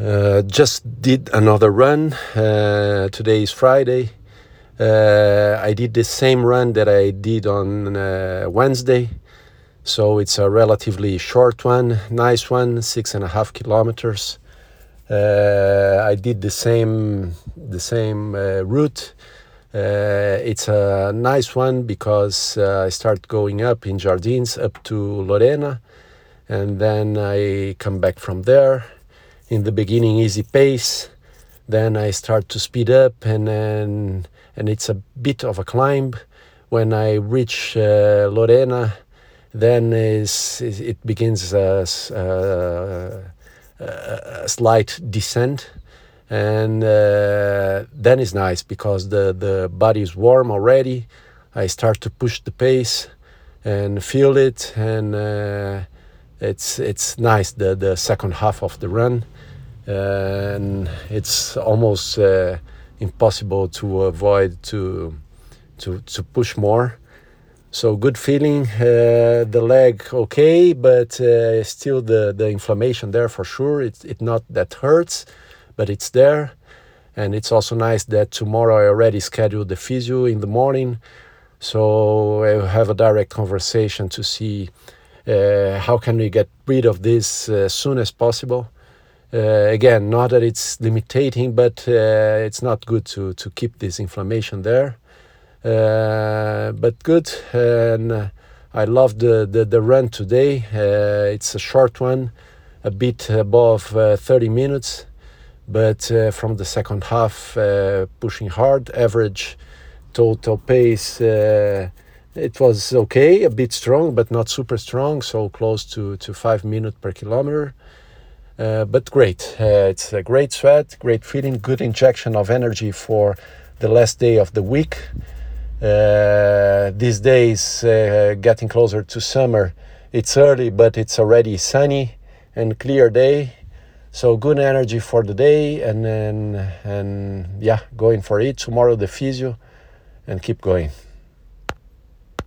Uh, just did another run. Uh, today is Friday. Uh, I did the same run that I did on uh, Wednesday. So it's a relatively short one, nice one, six and a half kilometers. Uh, I did the same the same uh, route. it's a nice one because I start going up in Jardins up to Lorena, and then I come back from there in the beginning easy pace. Then i start to speed up and then and it's a bit of a climb. When i reach uh, lorena then is, it begins a, a, a, slight descent. And uh, then it's nice because the, the body is warm already. I start to push the pace and feel it and uh, it's it's nice the the second half of the run and it's almost uh, impossible to avoid to to to push more. So good feeling uh, the leg okay but uh, still the the inflammation there for sure. It's it not that hurts but it's there. And it's also nice that tomorrow i already scheduled the physio in the morning. So i have a direct conversation to see uh, how can we get rid of this uh, as soon as possible? Uh, again, not that it's limiting, but it's not good to, to keep this inflammation there. but good, and I love the, the, the run today. it's a short one, a bit above 30 minutes but uh, from the second half, uh, pushing hard, average total pace uh, it was okay, a bit strong, but not super strong, so close to, to five minutes per kilometer. Uh, but great. Uh, it's a great sweat, great feeling, good injection of energy for the last day of the week. Uh, these days, uh, getting closer to summer, it's early, but it's already sunny and clear day. So good energy for the day, and then and yeah, going for it tomorrow. The physio, and keep going.